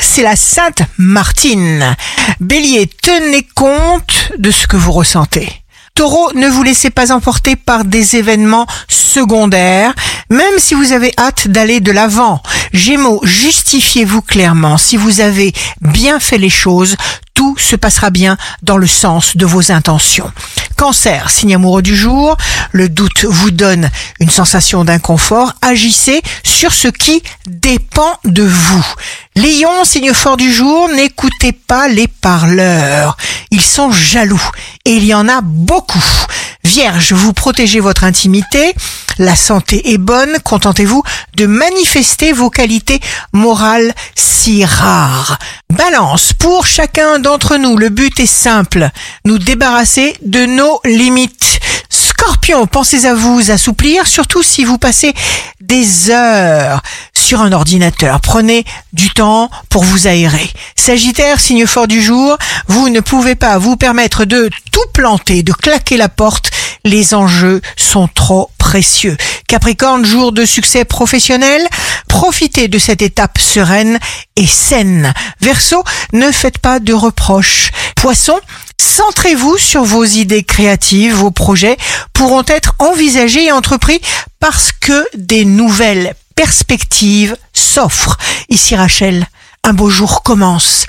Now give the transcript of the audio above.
c'est la Sainte Martine. Bélier, tenez compte de ce que vous ressentez. Taureau, ne vous laissez pas emporter par des événements secondaires, même si vous avez hâte d'aller de l'avant. Gémeaux, justifiez-vous clairement. Si vous avez bien fait les choses, tout se passera bien dans le sens de vos intentions. Cancer, signe amoureux du jour, le doute vous donne une sensation d'inconfort, agissez sur ce qui dépend de vous. Lion, signe fort du jour, n'écoutez pas les parleurs. Ils sont jaloux et il y en a beaucoup. Vierge, vous protégez votre intimité, la santé est bonne, contentez-vous de manifester vos qualités morales si rares. Balance, pour chacun d'entre nous, le but est simple, nous débarrasser de nos limites. Scorpion, pensez à vous assouplir, surtout si vous passez des heures sur un ordinateur. Prenez du temps pour vous aérer. Sagittaire, signe fort du jour, vous ne pouvez pas vous permettre de tout planter, de claquer la porte. Les enjeux sont trop précieux. Capricorne, jour de succès professionnel, profitez de cette étape sereine et saine. Verseau, ne faites pas de reproches. Poisson, Centrez-vous sur vos idées créatives, vos projets pourront être envisagés et entrepris parce que des nouvelles perspectives s'offrent. Ici Rachel, un beau jour commence.